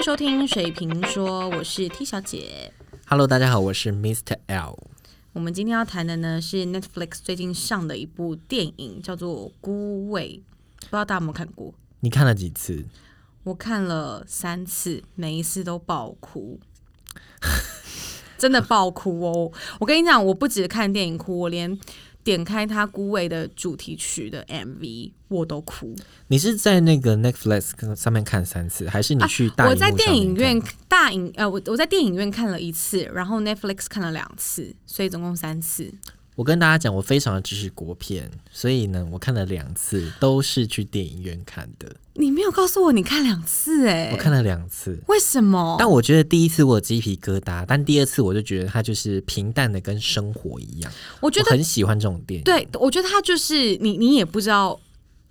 迎收听水瓶说，我是 T 小姐。Hello，大家好，我是 Mr. L。我们今天要谈的呢是 Netflix 最近上的一部电影，叫做《孤味》，不知道大家有没有看过？你看了几次？我看了三次，每一次都爆哭，真的爆哭哦！我跟你讲，我不止看电影哭，我连点开他《孤味》的主题曲的 MV 我都哭。你是在那个 Netflix 上面看三次，还是你去大、啊我在电影院大影呃，我我在电影院看了一次，然后 Netflix 看了两次，所以总共三次。我跟大家讲，我非常的支持国片，所以呢，我看了两次，都是去电影院看的。你没有告诉我你看两次哎、我看了两次，为什么？但我觉得第一次我有鸡皮疙瘩，但第二次我就觉得它就是平淡的跟生活一样。我觉得我很喜欢这种电影。对，我觉得它就是你，你也不知道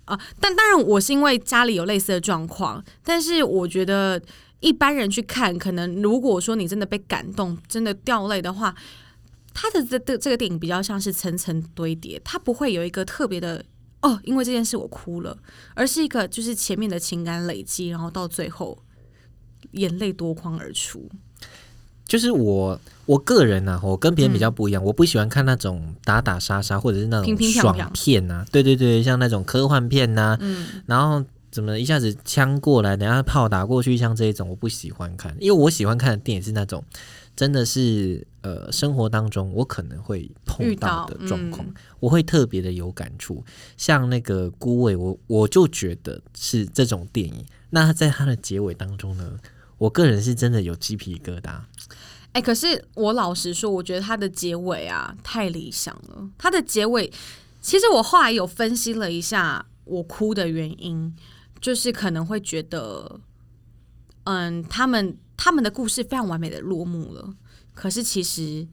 啊、但当然，我是因为家里有类似的状况，但是我觉得一般人去看，可能如果说你真的被感动，真的掉泪的话，他的这这这个电影比较像是层层堆叠，它不会有一个特别的。哦，因为这件事我哭了，而是一个就是前面的情感累积，然后到最后眼泪夺眶而出。就是我我个人呢、啊，我跟别人比较不一样，我不喜欢看那种打打杀杀或者是那种爽片呐、对对对，像那种科幻片呐、嗯，然后怎么一下子枪过来，等下炮打过去，像这一种我不喜欢看，因为我喜欢看的电影是那种真的是呃生活当中我可能会碰到到的状况，嗯我会特别的有感触。像那个孤味，我我就觉得是这种电影。那在它的结尾当中呢，我个人是真的有鸡皮疙瘩。哎、可是我老实说，我觉得它的结尾啊太理想了。它的结尾，其实我后来有分析了一下我哭的原因，就是可能会觉得，嗯，他们他们的故事非常完美的落幕了。可是其实，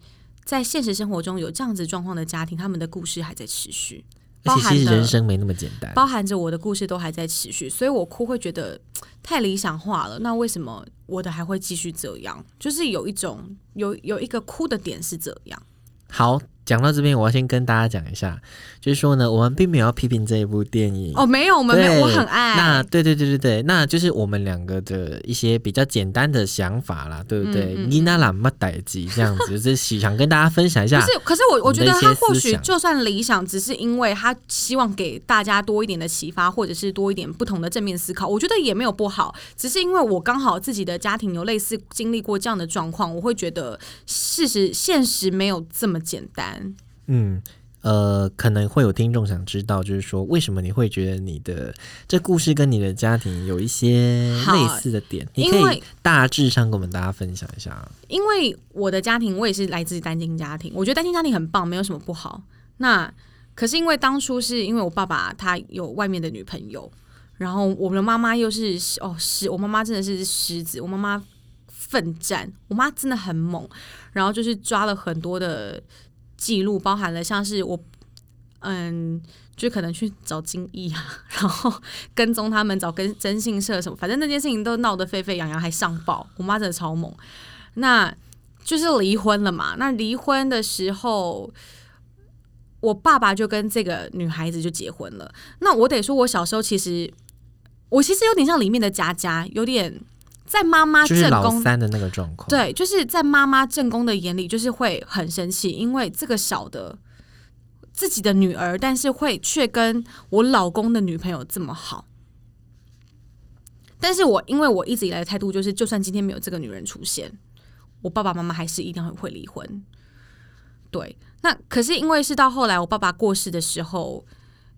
在现实生活中有这样子状况的家庭，他们的故事还在持续，而且其实包含人生没那么简单。包含着我的故事都还在持续，所以我哭会觉得 太理想化了。那为什么我的还会继续这样？就是有一种有有一个哭的点是这样。好，讲到这边，我要先跟大家讲一下，就是说呢，我们并没有要批评这一部电影。哦，没有，我们没有，我很爱。那对对对对对，那就是我们两个的一些比较简单的想法啦，对不对？你那懒么逮鸡这样子，就是想跟大家分享一下。不是，可是我我觉得他或许就算理想，只是因为他希望给大家多一点的启发，或者是多一点不同的正面思考，我觉得也没有不好。只是因为我刚好自己的家庭有类似经历过这样的状况，我会觉得事实现实没有这么简单。嗯。呃，可能会有听众想知道，就是说，为什么你会觉得你的这故事跟你的家庭有一些类似的点？你可以大致上跟我们大家分享一下。因为我的家庭，我也是来自单亲家庭，我觉得单亲家庭很棒，没有什么不好。那可是因为当初是因为我爸爸他有外面的女朋友，然后我们的妈妈又是哦狮，我妈妈真的是狮子，我妈妈奋战，我妈真的很猛，然后就是抓了很多的记录，包含了像是我嗯。就可能去找金毅啊，然后跟踪他们，找跟征信社什么，反正那件事情都闹得沸沸扬扬，还上报。我妈真的超猛。那就是离婚了嘛。那离婚的时候，我爸爸就跟这个女孩子就结婚了。那我得说，我小时候其实我其实有点像里面的佳佳，有点在妈妈就是正宫。三的那个状况。，对，就是在妈妈正宫的眼里，就是会很生气，因为这个小的自己的女儿，但是会却跟我老公的女朋友这么好。但是我因为我一直以来的态度就是，就算今天没有这个女人出现，我爸爸妈妈还是一定会离婚。对，那可是因为是到后来我爸爸过世的时候，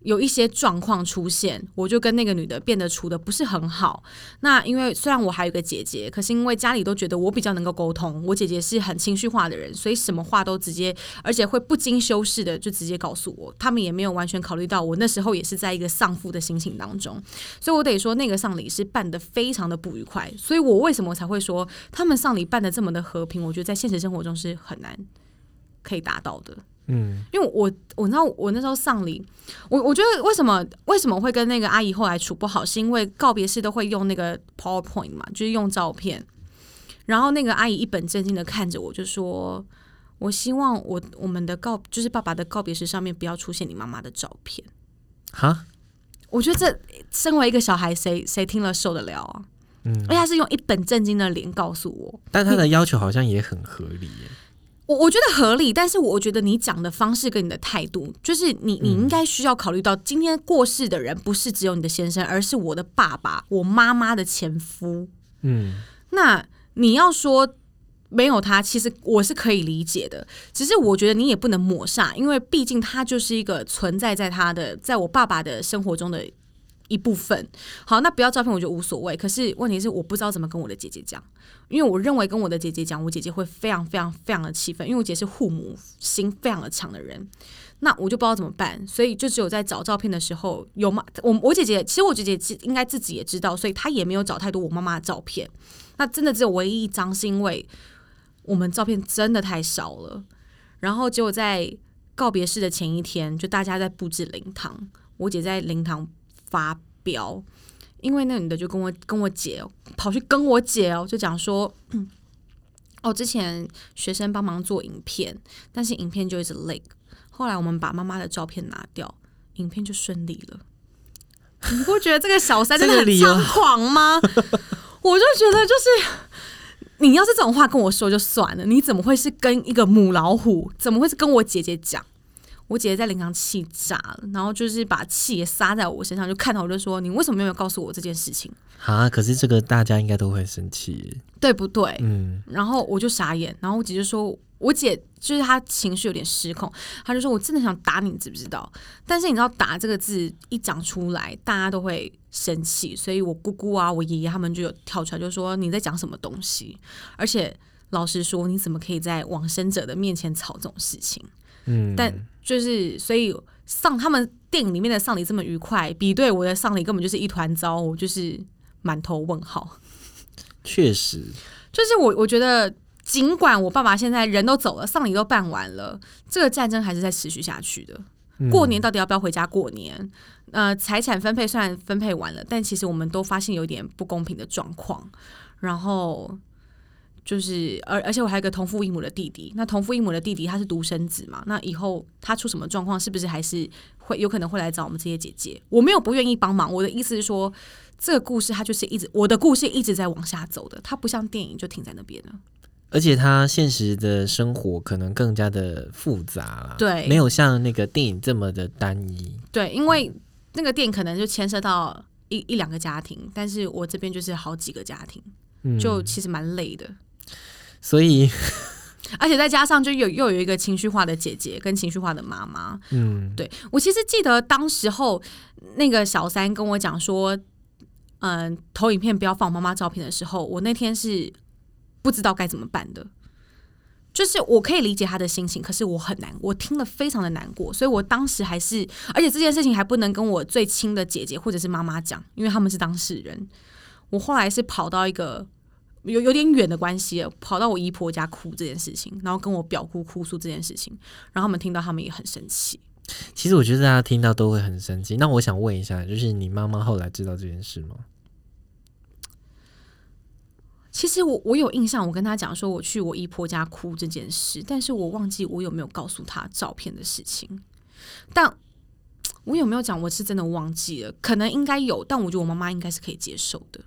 有一些状况出现，我就跟那个女的变得处的不是很好。那因为虽然我还有个姐姐，可是因为家里都觉得我比较能够沟通，我姐姐是很情绪化的人，所以什么话都直接，而且会不经修饰的就直接告诉我。他们也没有完全考虑到我那时候也是在一个丧父的心情当中，所以我得说那个丧礼是办得非常的不愉快。所以我为什么才会说他们丧礼办得这么的和平？我觉得在现实生活中是很难可以达到的。嗯，因为我我知道我那时候丧礼，我我觉得为什么为什么会跟那个阿姨后来处不好，是因为告别式都会用那个 PowerPoint 嘛，就是用照片。然后那个阿姨一本正经的看着我，就说：“我希望我我们的告就是爸爸的告别式上面不要出现你妈妈的照片。哈，”我觉得这身为一个小孩，谁谁听了受得了啊？嗯而且他是用一本正经的脸告诉我，但他的要求好像也很合理耶。我我觉得合理，但是我觉得你讲的方式跟你的态度，就是你你应该需要考虑到，今天过世的人不是只有你的先生，而是我的爸爸、我妈妈的前夫。嗯，那你要说没有他，其实我是可以理解的，只是我觉得你也不能抹煞，因为毕竟他就是一个存在在他的，在我爸爸的生活中的一部分。好，那不要照片，我觉得无所谓。可是问题是，我不知道怎么跟我的姐姐讲，因为我认为跟我的姐姐讲，我姐姐会非常非常非常的气愤，因为我姐是护母心非常的强的人。那我就不知道怎么办，所以就只有在找照片的时候有妈，我我姐姐其实我姐姐应该自己也知道，所以她也没有找太多我妈妈的照片。那真的只有唯一一张，是因为我们照片真的太少了。然后结果在告别式的前一天，就大家在布置灵堂，我姐在灵堂发飙，因为那个女的就跟我跟我姐哦跑去跟我姐哦，就讲说，嗯哦，之前学生帮忙做影片，但是影片就一直 lag，后来我们把妈妈的照片拿掉，影片就顺利了。你不觉得这个小三 真的很猖狂吗？我就觉得就是。你要是这种话跟我说就算了，你怎么会是跟一个母老虎？怎么会是跟我姐姐讲？我姐姐在灵堂气炸了，然后就是把气也撒在我身上，就看到我就说：“你为什么没有告诉我这件事情？啊，可是这个大家应该都会生气。对不对？”嗯，然后我就傻眼，然后我姐就说：“我姐就是她情绪有点失控，她就说我真的想打你，你知不知道？但是你知道‘打’这个字一讲出来，大家都会生气，所以我姑姑啊、我爷爷他们就有跳出来，就说你在讲什么东西？而且老实说，你怎么可以在往生者的面前吵这种事情？嗯，但就是所以丧他们电影里面的丧礼这么愉快，比对我的丧礼根本就是一团糟，我就是满头问号。确实，就是我我觉得，尽管我爸爸现在人都走了，丧礼都办完了，这个战争还是在持续下去的。嗯过年到底要不要回家过年？呃，财产分配虽然分配完了，但其实我们都发现有点不公平的状况。然后就是，而而且我还有个同父异母的弟弟。那同父异母的弟弟他是独生子嘛？那以后他出什么状况，是不是还是会有可能会来找我们这些姐姐？我没有不愿意帮忙，我的意思是说，这个故事它就是一直我的故事一直在往下走的，它不像电影就停在那边了。而且他现实的生活可能更加的复杂啦，对没有像那个电影这么的单一。对，因为那个电影可能就牵涉到一一两个家庭，但是我这边就是好几个家庭，嗯，就其实蛮累的。所以，而且再加上就有又有一个情绪化的姐姐跟情绪化的妈妈。嗯，对我其实记得当时候那个小三跟我讲说，嗯、投影片不要放妈妈照片的时候，我那天是不知道该怎么办的。就是我可以理解他的心情，可是我很难，我听了非常的难过，所以我当时还是，而且这件事情还不能跟我最亲的姐姐或者是妈妈讲，因为他们是当事人。我后来是跑到一个有有点远的关系，跑到我姨婆家哭这件事情，然后跟我表姑哭诉这件事情，然后他们听到，他们也很生气。其实我觉得大家听到都会很生气。那我想问一下，就是你妈妈后来知道这件事吗？其实我我有印象，我跟他讲说我去我姨婆家哭这件事，但是我忘记我有没有告诉他照片的事情。但我有没有讲，我是真的忘记了，可能应该有，但我觉得我妈妈应该是可以接受的。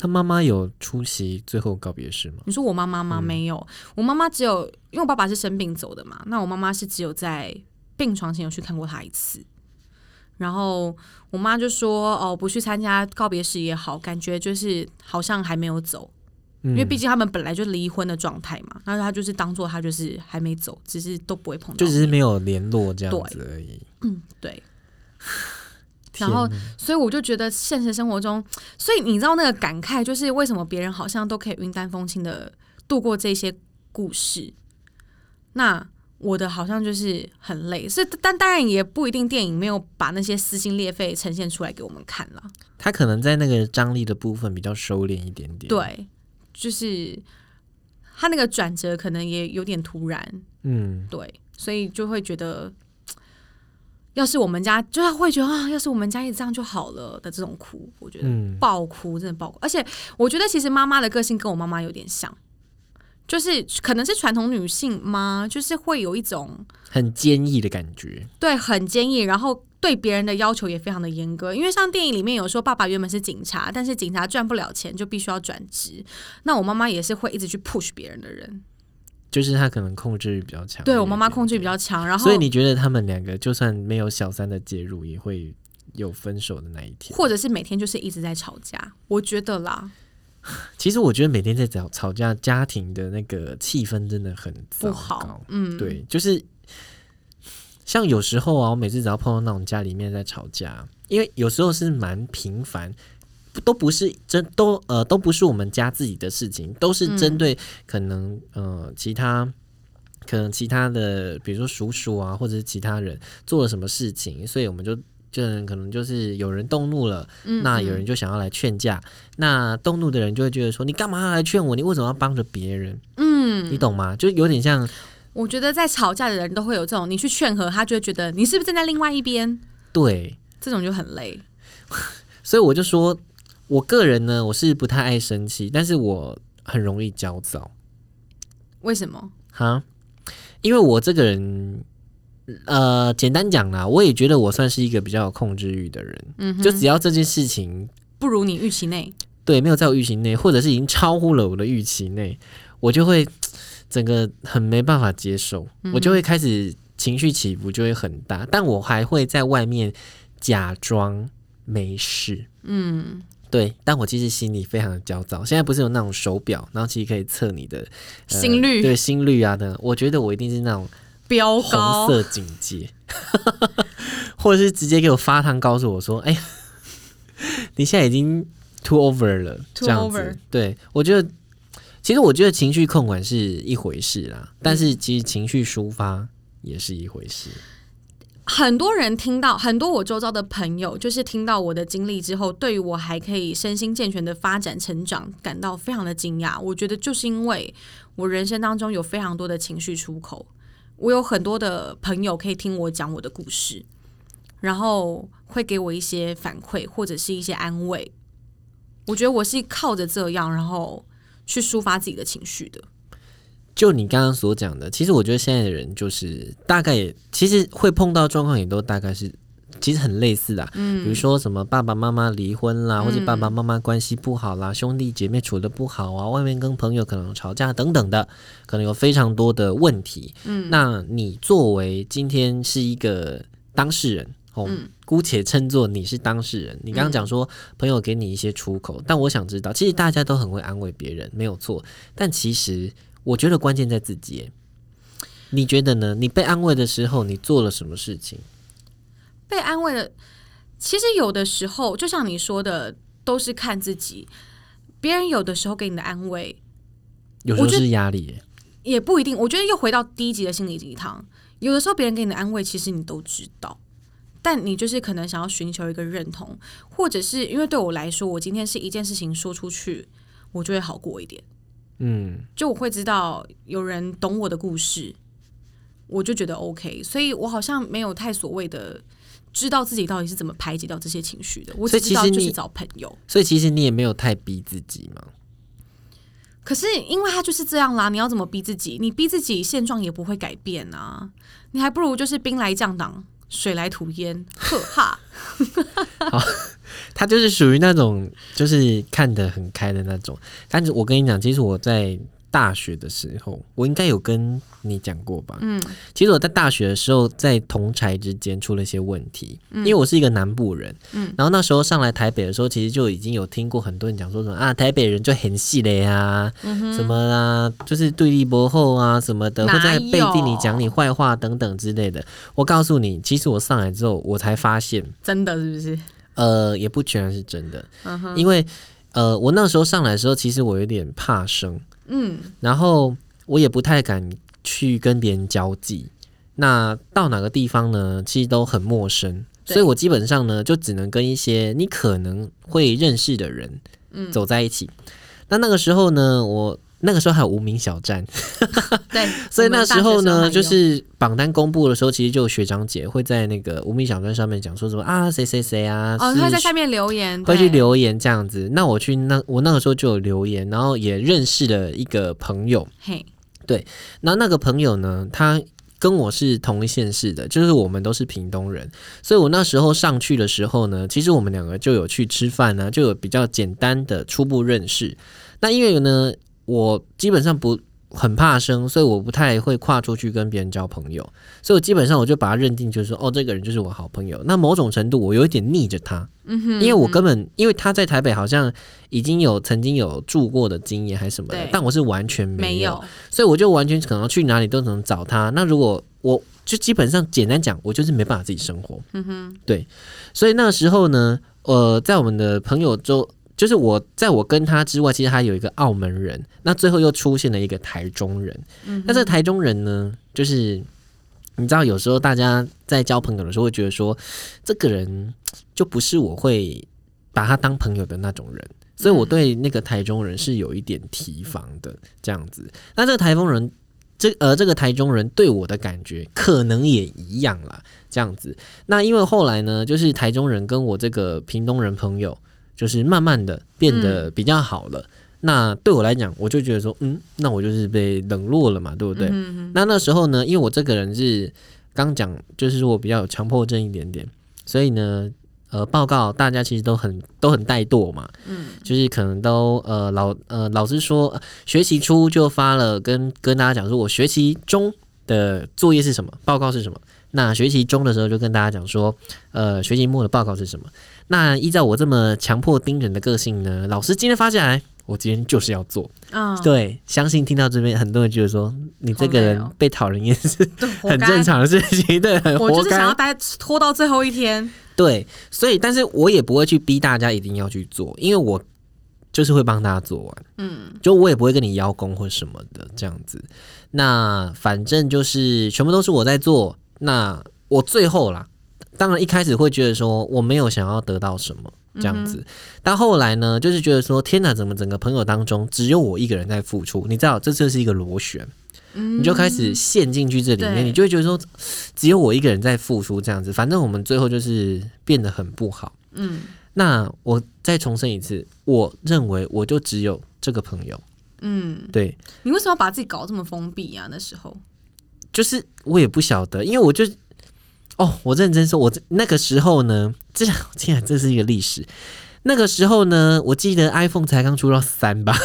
他妈妈有出席最后告别式吗？你说我妈妈吗？没有，我妈妈只有因为我爸爸是生病走的嘛，那我妈妈是只有在病床前有去看过他一次。然后我妈就说：“哦，不去参加告别式也好，感觉就是好像还没有走。”因因为毕竟他们本来就离婚的状态嘛，那他就是当做他就是还没走，只是都不会碰到，就只是没有联络这样子而已。嗯对。然后所以我就觉得现实生活中，所以你知道那个感慨，就是为什么别人好像都可以云淡风轻的度过这些故事，那我的好像就是很累。是，但当然也不一定，电影没有把那些撕心裂肺呈现出来给我们看了。他可能在那个张力的部分比较收敛一点点。，对，就是他那个转折可能也有点突然，嗯，对，所以就会觉得，要是我们家，就是会觉得啊，要是我们家也这样就好了的这种哭，我觉得嗯爆哭，真的爆哭。而且我觉得其实妈妈的个性跟我妈妈有点像，就是可能是传统女性吗？就是会有一种很坚毅的感觉。对很坚毅，然后对别人的要求也非常的严格，因为像电影里面有说，爸爸原本是警察，但是警察赚不了钱，就必须要转职。那我妈妈也是会一直去 push 别人的人，就是他可能控制欲比较强。对我妈妈控制欲比较强，然后所以你觉得他们两个就算没有小三的介入，也会有分手的那一天？或者是每天就是一直在吵架？我觉得啦，其实我觉得每天在吵吵架，家庭的那个气氛真的很不好。嗯，对，就是像有时候啊，我每次只要碰到那种家里面在吵架，因为有时候是蛮频繁，都不是针都呃都不是我们家自己的事情，都是针对可能呃其他可能其他的，比如说叔叔啊，或者是其他人做了什么事情，所以我们就。就可能就是有人动怒了，那有人就想要来劝架，那动怒的人就会觉得说：“你干嘛要来劝我？你为什么要帮着别人？”嗯，你懂吗？就有点像，我觉得在吵架的人都会有这种，你去劝和他，就会觉得你是不是站在另外一边？对，这种就很累。所以我就说，我个人呢，我是不太爱生气，但是我很容易焦躁。为什么？哈，因为我这个人。呃，简单讲啦，我也觉得我算是一个比较有控制欲的人。嗯，就只要这件事情不如你预期内，对，没有在我预期内，或者是已经超乎了我的预期内，我就会 整个很没办法接受，我就会开始情绪起伏就会很大。但我还会在外面假装没事。嗯，对，但我其实心里非常的焦躁。现在不是有那种手表，然后其实可以测你的心率，对心率啊的，我觉得我一定是那种。标红色警戒，或者是直接给我发糖，告诉我说：“哎，你现在已经 too over 了。”这样子，对我觉得，其实我觉得情绪控管是一回事啦，但是其实情绪抒发也是一回事。很多人听到，很多我周遭的朋友，就是听到我的经历之后，对于我还可以身心健全的发展成长，感到非常的惊讶。我觉得就是因为我人生当中有非常多的情绪出口。我有很多的朋友可以听我讲我的故事，然后会给我一些反馈或者是一些安慰。我觉得我是靠着这样，然后去抒发自己的情绪的。就你刚刚所讲的，其实我觉得现在的人就是大概，其实会碰到状况也都大概是。其实很类似的，嗯，比如说什么爸爸妈妈离婚啦，或者爸爸妈妈关系不好啦，兄弟姐妹处的不好啊，外面跟朋友可能吵架等等的，可能有非常多的问题。嗯，那你作为今天是一个当事人，哦，姑且称作你是当事人。你刚刚讲说朋友给你一些出口，但我想知道，其实大家都很会安慰别人，没有错。但其实我觉得关键在自己。你觉得呢？你被安慰的时候，你做了什么事情？被安慰的，其实有的时候，就像你说的，都是看自己。别人有的时候给你的安慰，有时候是压力，也不一定。我觉得又回到低级的心理鸡汤，有的时候别人给你的安慰，其实你都知道，但你就是可能想要寻求一个认同，或者是因为对我来说，我今天是一件事情说出去，我就会好过一点。嗯，就我会知道有人懂我的故事，我就觉得 OK。所以我好像没有太所谓的。知道自己到底是怎么排解掉这些情绪的，我只知道就是找朋友。所以其实你也没有太逼自己嘛。可是因为他就是这样啦，你要怎么逼自己？你逼自己，现状也不会改变啊。你还不如就是兵来将挡，水来土掩。呵哈。好，他就是属于那种就是看得很开的那种。但是我跟你讲，其实我在。大学的时候，我应该有跟你讲过吧？嗯，其实我在大学的时候，在同柴之间出了一些问题，因为我是一个南部人，嗯，然后那时候上来台北的时候，其实就已经有听过很多人讲说什么啊，台北人就很细的呀，什么啊，就是对立博后啊什么的，会在背地里讲你坏话等等之类的。我告诉你，其实我上来之后，我才发现，真的是不是？呃，也不全然是真的，因为呃，我那时候上来的时候，其实我有点怕生。嗯，然后我也不太敢去跟别人交际，那到哪个地方呢？其实都很陌生，所以我基本上呢，就只能跟一些你可能会认识的人，嗯，走在一起。那那个时候呢，我。那个时候还有无名小站，对，所以那时候呢，就是榜单公布的时候，其实就有学长姐会在那个无名小站上面讲说什么啊，谁谁谁啊，哦，他在下面留言，会去留言这样子。那我去那我那个时候就有留言，然后也认识了一个朋友，嘿，对，然后那个朋友呢，他跟我是同一县市的，就是我们都是屏东人，所以我那时候上去的时候呢，其实我们两个就有去吃饭呢，就有比较简单的初步认识。那因为呢，我基本上不。很怕生，所以我不太会跨出去跟别人交朋友，所以我基本上我就把他认定就是说，哦，这个人就是我好朋友。那某种程度我有一点逆着他，嗯哼，因为我根本因为他在台北好像已经有曾经有住过的经验还是什么的，但我是完全没有，所以我就完全可能去哪里都能找他。那如果我就基本上简单讲，我就是没办法自己生活，嗯哼，对，所以那个时候呢，呃，在我们的朋友中。就是我在我跟他之外，其实还有一个澳门人，那最后又出现了一个台中人。嗯，那这个台中人呢，就是你知道，有时候大家在交朋友的时候，会觉得说，这个人就不是我会把他当朋友的那种人，所以我对那个台中人是有一点提防的这样子。那这个台风人，这呃，这个台中人对我的感觉可能也一样啦，这样子。那因为后来呢，就是台中人跟我这个屏东人朋友。就是慢慢的变得比较好了。那对我来讲，我就觉得说，嗯，那我就是被冷落了嘛，对不对？那那时候呢，因为我这个人是刚讲，就是说我比较有强迫症一点点，所以呢，呃，报告大家其实都很都很怠惰嘛，嗯，就是可能都呃老呃老师说学习初就发了，跟跟大家讲说我学习中的作业是什么，报告是什么。那学期中的时候就跟大家讲说，呃，学期末的报告是什么。那依照我这么强迫盯人的个性呢，老师今天发下来，我今天就是要做。啊，对，相信听到这边很多人觉得说，你这个人被讨人厌是 很正常的事情，对，很活。我就是想要待拖到最后一天。对，所以，但是我也不会去逼大家一定要去做，因为我就是会帮大家做完。嗯，就我也不会跟你邀功或什么的这样子。那反正就是全部都是我在做。那我最后啦。当然，一开始会觉得说我没有想要得到什么这样子，但后来呢，就是觉得说天哪，怎么整个朋友当中只有我一个人在付出？你知道，这就是一个螺旋，你就开始陷进去这里面，你就会觉得说只有我一个人在付出这样子，反正我们最后就是变得很不好。嗯，那我再重申一次，我认为我就只有这个朋友。嗯，对，你为什么要把自己搞这么封闭啊？那时候就是我也不晓得，因为我就。哦，我认真说，我那个时候呢，这竟然这是一个历史。那个时候呢，我记得 iPhone 才刚出到三吧，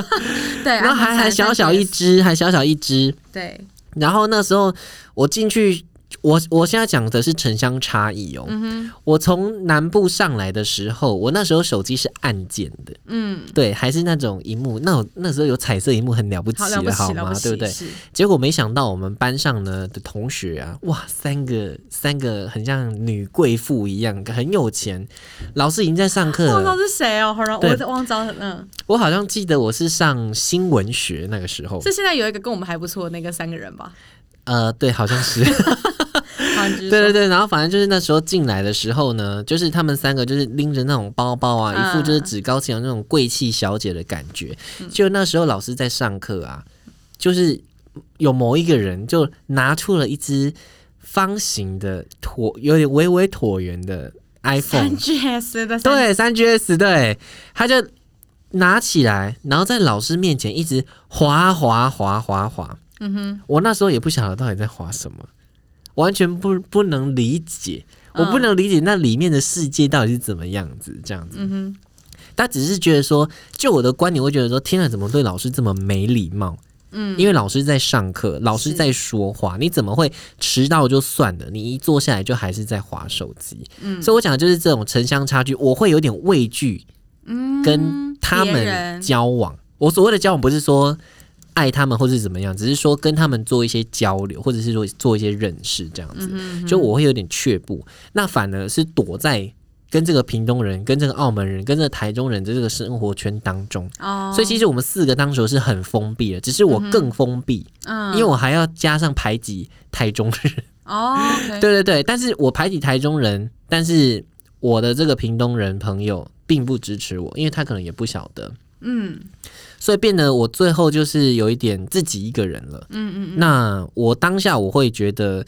对，然后还还小小一只，还小小一只，对。然后那时候我进去。我我现在讲的是城乡差异哦。嗯我从南部上来的时候，我那时候手机是按键的，嗯，对，还是那种荧幕。那我那时候有彩色荧幕，很了不起了，好吗？对不对？结果没想到我们班上呢的同学啊，哇，三个三个很像女贵妇一样，很有钱。老师已经在上课，我知道是谁哦，好像我忘了，嗯，我好像记得我是上新闻学那个时候。是现在有一个跟我们还不错的那个三个人吧？呃，对，好像是。对对对，然后反正就是那时候进来的时候呢，就是他们三个就是拎着那种包包啊，一副就是趾高气扬那种贵气小姐的感觉。就那时候老师在上课啊，就是有某一个人就拿出了一只方形的椭，有点微微椭圆的 iPhone 三 GS 的，对，三 GS，对，他就拿起来，然后在老师面前一直滑滑滑滑滑。嗯哼，我那时候也不晓得到底在滑什么。完全不不能理解，我不能理解那里面的世界到底是怎么样子，这样子。嗯哼，他只是觉得说，就我的观点，会觉得说，天啊，怎么对老师这么没礼貌？嗯，因为老师在上课，老师在说话，你怎么会迟到就算了，你一坐下来就还是在划手机？嗯，所以我讲的就是这种城乡差距，我会有点畏惧，嗯，跟他们交往。我所谓的交往，不是说。爱他们或是怎么样，只是说跟他们做一些交流，或者是说做一些认识这样子，就我会有点却步。那反而是躲在跟这个屏东人、跟这个澳门人、跟这个台中人的这个生活圈当中。哦，所以其实我们四个当时是很封闭的，只是我更封闭，嗯，因为我还要加上排挤台中人。哦，对对对，但是我排挤台中人，但是我的这个屏东人朋友并不支持我，因为他可能也不晓得。嗯。所以变得我最后就是有一点自己一个人了。嗯嗯嗯。那我当下我会觉得，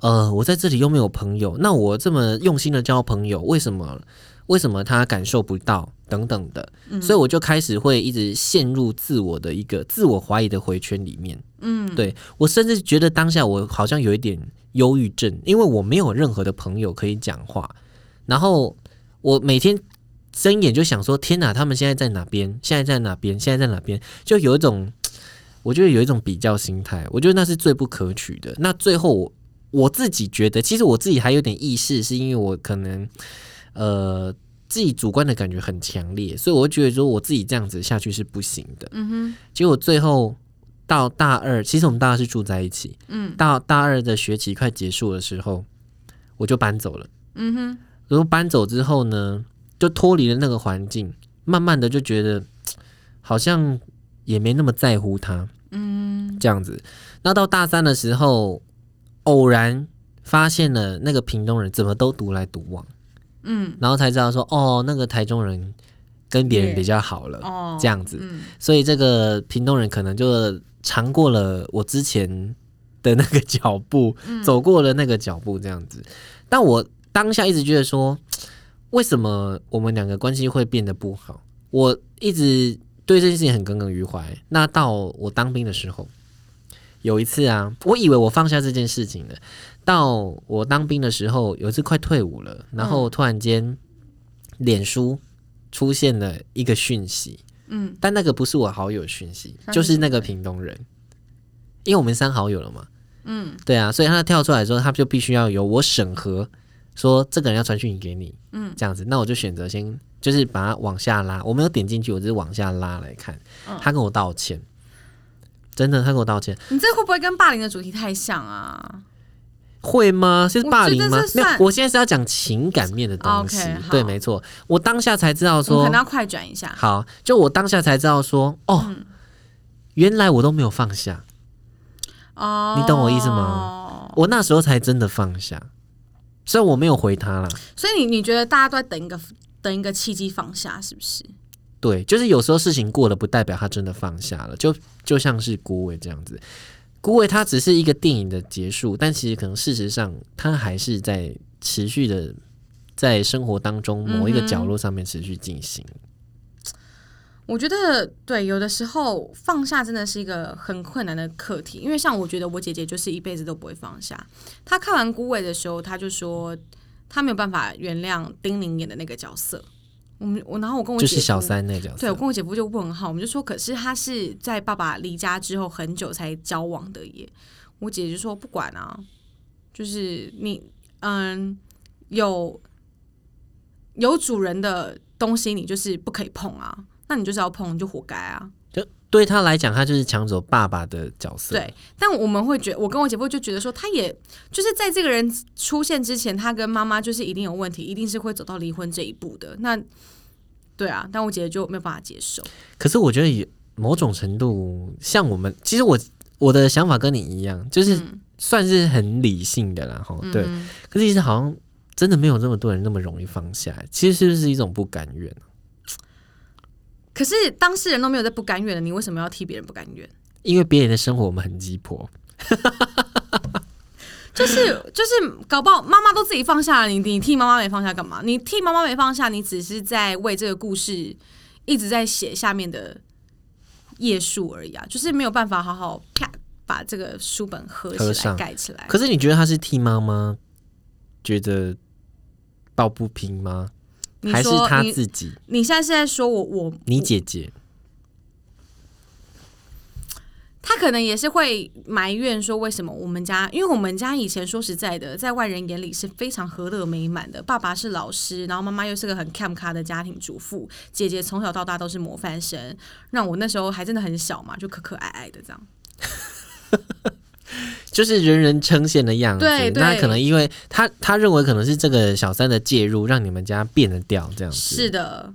呃，我在这里又没有朋友，那我这么用心的交朋友，为什么为什么他感受不到等等的，所以我就开始会一直陷入自我的一个自我怀疑的回圈里面。嗯，对我甚至觉得当下我好像有一点忧郁症，因为我没有任何的朋友可以讲话，然后我每天睁眼就想说：天哪，他们现在在哪边？现在在哪边？现在在哪边？就有一种，我觉得有一种比较心态，我觉得那是最不可取的。那最后我我自己觉得，其实我自己还有点意识，是因为我可能。呃，自己主观的感觉很强烈，所以我觉得说我自己这样子下去是不行的。嗯哼。结果最后到大二，其实我们大二是住在一起。嗯。到大二的学期快结束的时候，我就搬走了。嗯哼。然后搬走之后呢，就脱离了那个环境，慢慢的就觉得 好像也没那么在乎他。嗯。这样子，那到大三的时候，偶然发现了那个屏东人怎么都独来独往。嗯，然后才知道说，哦，那个台中人跟别人比较好了，哦，这样子，所以这个屏东人可能就尝过了我之前的那个脚步，走过了那个脚步，这样子。但我当下一直觉得说，为什么我们两个关系会变得不好？我一直对这件事情很耿耿于怀。那到我当兵的时候，有一次啊，我以为我放下这件事情了。到我当兵的时候，有一次快退伍了，然后突然间，脸书出现了一个讯息，嗯，但那个不是我好友讯息，就是那个屏东人，因为我们删好友了嘛，嗯，对啊，所以他跳出来之后，他就必须要有我审核，说这个人要传讯息给你，嗯，这样子，那我就选择先就是把它往下拉，我没有点进去，我只是往下拉来看，他跟我道歉，真的，他跟我道歉，你这会不会跟霸凌的主题太像啊？会吗？是霸凌吗？没有，我现在是要讲情感面的东西。对，没错，我当下才知道说，可能要快转一下。好，就我当下才知道说，哦，原来我都没有放下。哦，你懂我意思吗？我那时候才真的放下，所以我没有回他了。所以你你觉得大家都在等一个等一个契机放下，是不是？对，就是有时候事情过了，不代表他真的放下了。就就像是孤伟这样子。孤伟他只是一个电影的结束，但其实可能事实上，他还是在持续的在生活当中某一个角落上面持续进行。我觉得对，有的时候放下真的是一个很困难的课题，因为像我觉得我姐姐就是一辈子都不会放下。她看完孤味的时候，她就说她没有办法原谅丁宁演的那个角色。我们我然后我跟我就是小三那角色，对我跟我姐夫就问号，我们就说，可是他是在爸爸离家之后很久才交往的耶。我姐姐就说不管啊，就是你嗯有有主人的东西，你就是不可以碰啊，那你就是要碰，你就活该啊。就对他来讲，他就是抢走爸爸的角色。对，但我们会觉，我跟我姐夫就觉得说，他也就是在这个人出现之前，他跟妈妈就是一定有问题，一定是会走到离婚这一步的。那对啊，但我姐姐就没有办法接受。可是我觉得，某种程度，像我们，其实我我的想法跟你一样，就是算是很理性的啦。哈，对。可是其实好像真的没有那么多人那么容易放下。其实是不是一种不甘愿？可是当事人都没有在不甘愿的，你为什么要替别人不甘愿？因为别人的生活我们很鸡婆。就 是就是，搞不好妈妈都自己放下了，你你替妈妈没放下干嘛？你替妈妈没放下，你只是在为这个故事一直在写下面的页数而已啊！就是没有办法好好啪把这个书本合起来盖起来。可是你觉得他是替妈妈觉得抱不平吗？还是他自己？你现在是在说我我你姐姐？他可能也是会埋怨说，为什么我们家？因为我们家以前说实在的，在外人眼里是非常和乐美满的。爸爸是老师，然后妈妈又是个很 cam 卡的家庭主妇，姐姐从小到大都是模范生，让我那时候还真的很小嘛，就可可爱爱的这样，就是人人称羡的样子。那可能因为他他认为可能是这个小三的介入，让你们家变得掉这样子。是的，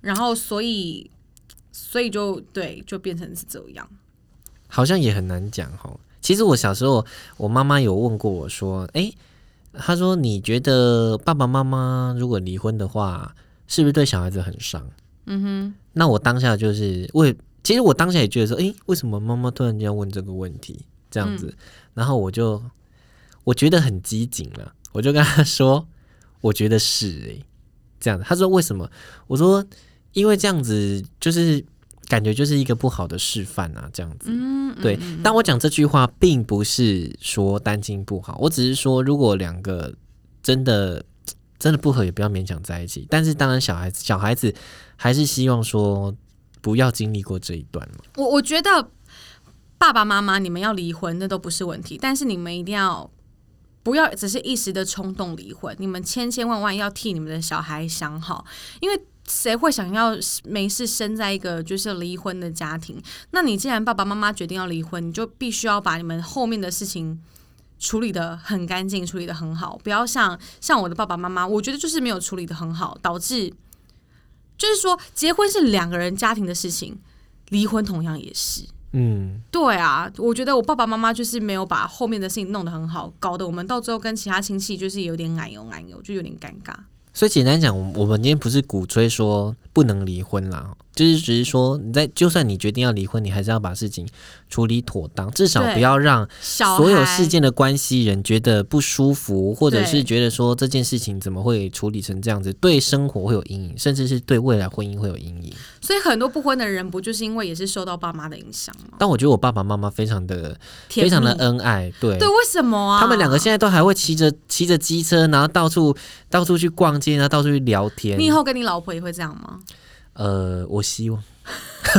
然后所以所以就对，就变成是这样。好像也很难讲哦。其实我小时候，我妈妈有问过我说：“哎，她说你觉得爸爸妈妈如果离婚的话，是不是对小孩子很伤？”嗯哼。那我当下就是为，其实我当下也觉得说：“哎，为什么妈妈突然间问这个问题？”这样子，然后我就我觉得很机警了，我就跟他说：“我觉得是哎。”这样子。他说为什么？我说因为这样子就是感觉就是一个不好的示范啊，这样子。嗯，对，但我讲这句话，并不是说单亲不好，我只是说如果两个真的真的不合，也不要勉强在一起。但是当然，小孩子小孩子还是希望说不要经历过这一段嘛。我我觉得爸爸妈妈你们要离婚那都不是问题，但是你们一定要不要只是一时的冲动离婚，你们千千万万要替你们的小孩想好，因为谁会想要没事生在一个就是离婚的家庭？那你既然爸爸妈妈决定要离婚，你就必须要把你们后面的事情。处理的很干净，处理的很好，不要像像我的爸爸妈妈，我觉得就是没有处理的很好，导致就是说结婚是两个人家庭的事情，离婚同样也是。嗯，对啊，我觉得我爸爸妈妈就是没有把后面的事情弄得很好，搞得我们到最后跟其他亲戚就是有点奶油奶油，就有点尴尬。所以简单讲，我们今天不是鼓吹说不能离婚啦，就是只是说你在就算你决定要离婚，你还是要把事情处理妥当，至少不要让所有事件的关系人觉得不舒服，或者是觉得说这件事情怎么会处理成这样子，对生活会有阴影，甚至是对未来婚姻会有阴影。所以很多不婚的人不就是因为也是受到爸妈的影响吗？但我觉得我爸爸妈妈非常的非常的恩爱，对。对，为什么啊？他们两个现在都还会骑着骑着机车，然后到处到处去逛街，然后到处去聊天。你以后跟你老婆也会这样吗？呃，我希望，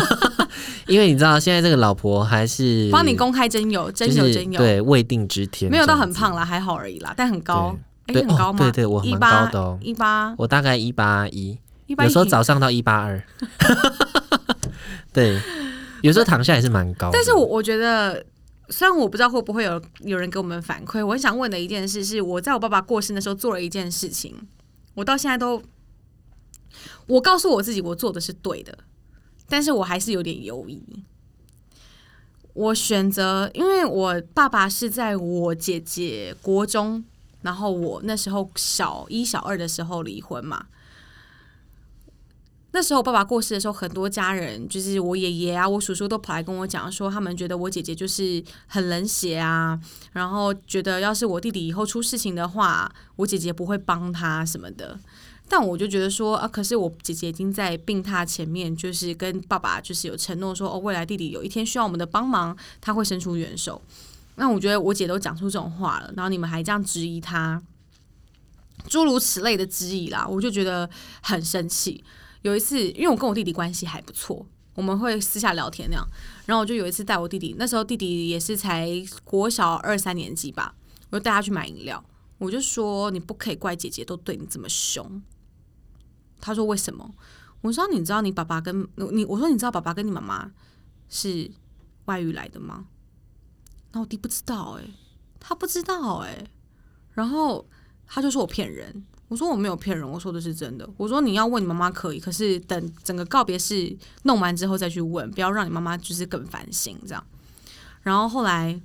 因为你知道现在这个老婆还是帮你公开真有，真就是有真有，对未定之天，没有到很胖啦，还好而已啦，但很高，很高吗？哦对对我蛮高的哦。一八我大概一八一，八，有时候早上到一八二，对，有时候躺下也是蛮高。但是我我觉得，虽然我不知道会不会有有人给我们反馈，我很想问的一件事是，我在我爸爸过世的时候做了一件事情，我到现在都，我告诉我自己我做的是对的，但是我还是有点犹疑。我选择，因为我爸爸是在我姐姐国中，然后我那时候小一、小二的时候离婚嘛。那时候爸爸过世的时候，很多家人就是我爷爷啊、我叔叔都跑来跟我讲说，他们觉得我姐姐就是很冷血啊，然后觉得要是我弟弟以后出事情的话，我姐姐不会帮他什么的。但我就觉得说啊，可是我姐姐已经在病榻前面，就是跟爸爸就是有承诺说，哦，未来弟弟有一天需要我们的帮忙，他会伸出援手。那我觉得我姐都讲出这种话了，然后你们还这样质疑他，诸如此类的质疑啦，我就觉得很生气。有一次，因为我跟我弟弟关系还不错，我们会私下聊天那样。然后我就有一次带我弟弟，那时候弟弟也是才国小二三年级吧，我就带他去买饮料。我就说你不可以怪姐姐都对你这么凶。他说为什么？我说你知道你爸爸跟你，我说你知道爸爸跟你妈妈是外遇来的吗？然后我弟不知道哎、他不知道哎、然后他就说我骗人。我说我没有骗人，我说的是真的。我说你要问你妈妈可以，可是等整个告别式弄完之后再去问，不要让你妈妈就是更烦心这样。然后后来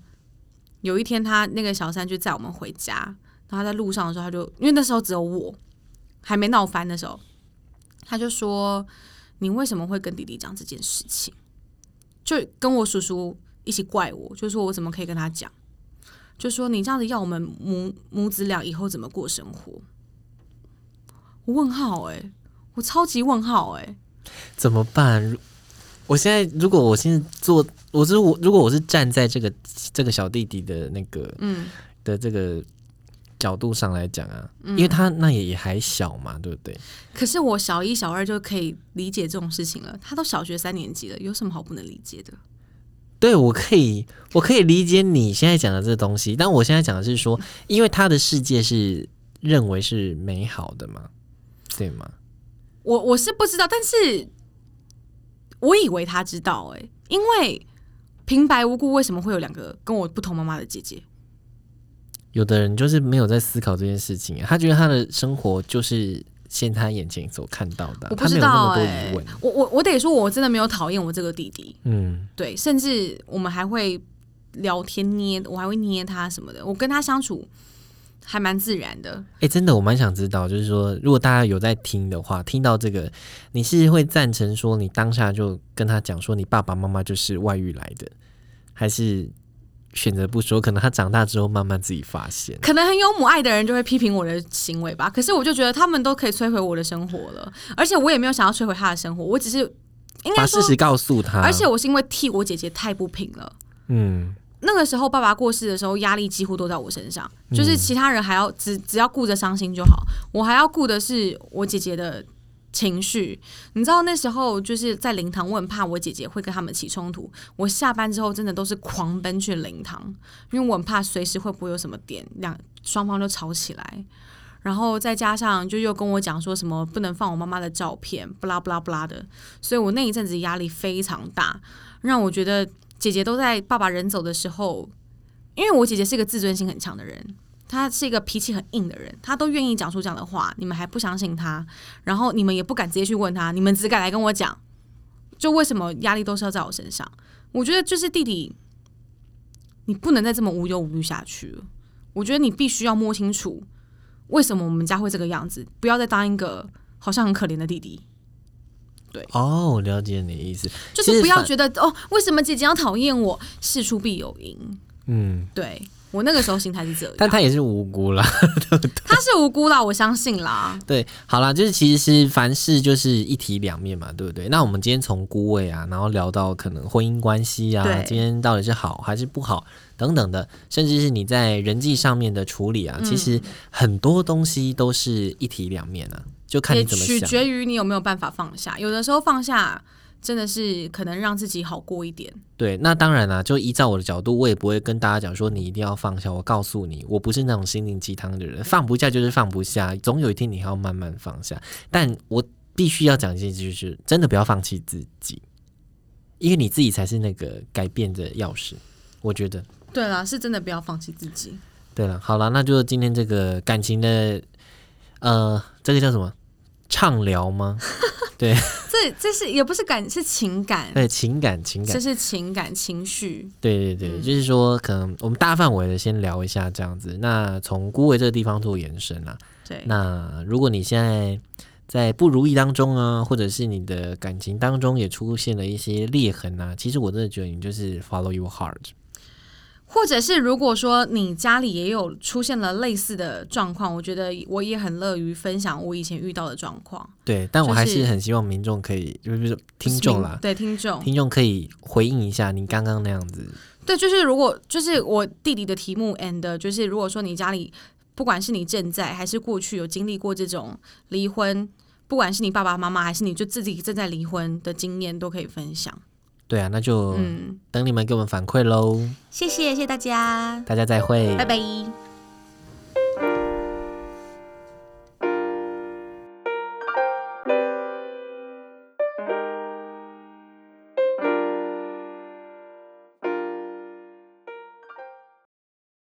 有一天，他那个小三就载我们回家，然后在路上的时候，他就因为那时候只有我还没闹翻的时候，他就说：“你为什么会跟弟弟讲这件事情？”就跟我叔叔一起怪我，就说我怎么可以跟他讲？就说你这样子要我们母母子俩以后怎么过生活？我问号哎、我超级问号哎、怎么办？如我现在如果我现在做，我是我，如果我是站在这个这个小弟弟的那个嗯，的这个角度上来讲啊，因为他那也也还小嘛，对不对？可是我小一、小二就可以理解这种事情了，他都小学三年级了，有什么好不能理解的？对，我可以，我可以理解你现在讲的这东西，但我现在讲的是说，因为他的世界是认为是美好的嘛，对吗？我我是不知道，但是我以为他知道哎、因为平白无故为什么会有两个跟我不同妈妈的姐姐？有的人就是没有在思考这件事情啊，他觉得他的生活就是现他眼前所看到的啊，我不知他没有那道么多哎、疑问。我我我得说，我真的没有讨厌我这个弟弟，嗯，对，甚至我们还会聊天捏，我还会捏他什么的，我跟他相处还蛮自然的。哎、真的，我蛮想知道，就是说，如果大家有在听的话，听到这个，你是会赞成说你当下就跟他讲说你爸爸妈妈就是外遇来的，还是选择不说，可能他长大之后慢慢自己发现。可能很有母爱的人就会批评我的行为吧，可是我就觉得他们都可以摧毁我的生活了，而且我也没有想要摧毁他的生活，我只是应该说，把事实告诉他，而且我是因为替我姐姐太不平了。嗯，那个时候爸爸过世的时候，压力几乎都在我身上，就是其他人还要只只要顾着伤心就好，我还要顾的是我姐姐的情绪。你知道那时候就是在灵堂，我很怕我姐姐会跟他们起冲突。我下班之后真的都是狂奔去灵堂，因为我很怕随时会不会有什么点两双方就吵起来。然后再加上就又跟我讲说什么不能放我妈妈的照片，不拉不拉不拉的，所以我那一阵子压力非常大，让我觉得姐姐都在爸爸人走的时候，因为我姐姐是一个自尊心很强的人，她是一个脾气很硬的人，他都愿意讲出这样的话，你们还不相信他，然后你们也不敢直接去问他，你们只敢来跟我讲，就为什么压力都是要在我身上？我觉得就是弟弟，你不能再这么无忧无虑下去了。我觉得你必须要摸清楚，为什么我们家会这个样子，不要再当一个好像很可怜的弟弟。对哦，我了解你的意思，就是不要觉得哦，为什么姐姐要讨厌我？事出必有因。嗯，对我那个时候心态是这样，但他也是无辜啦。他是无辜啦，我相信啦。对，好啦，就是其实是凡事就是一体两面嘛，对不对？那我们今天从孤位啊，然后聊到可能婚姻关系啊，今天到底是好还是不好等等的，甚至是你在人际上面的处理啊，嗯其实很多东西都是一体两面啊，就看你怎么想。取决于你有没有办法放下。有的时候放下真的是可能让自己好过一点。对，那当然啦，就依照我的角度，我也不会跟大家讲说你一定要放下。我告诉你，我不是那种心灵鸡汤的人，放不下就是放不下，总有一天你还要慢慢放下。但我必须要讲一件事，就是真的不要放弃自己，因为你自己才是那个改变的钥匙。我觉得，对啦，是真的不要放弃自己。对了，好了，那就今天这个感情的，呃，这个叫什么？畅聊吗？对 这这是也不是感，是情感，对，情感情感这，是情感情绪。对对对，嗯就是说，可能我们大范围的先聊一下这样子。那从孤位这个地方做延伸啊，对，那如果你现在在不如意当中啊，或者是你的感情当中也出现了一些裂痕啊，其实我真的觉得你就是 follow your heart。或者是如果说你家里也有出现了类似的状况，我觉得我也很乐于分享我以前遇到的状况。对，但我还是是很希望民众可以，就是听众啦，对听众，听众可以回应一下你刚刚那样子。对，就是如果就是我弟弟的题目，and 就是如果说你家里不管是你正在还是过去有经历过这种离婚，不管是你爸爸妈妈还是你就自己正在离婚的经验，都可以分享。对啊，那就嗯，等你们给我们反馈喽。谢谢谢谢大家，大家再会，拜拜。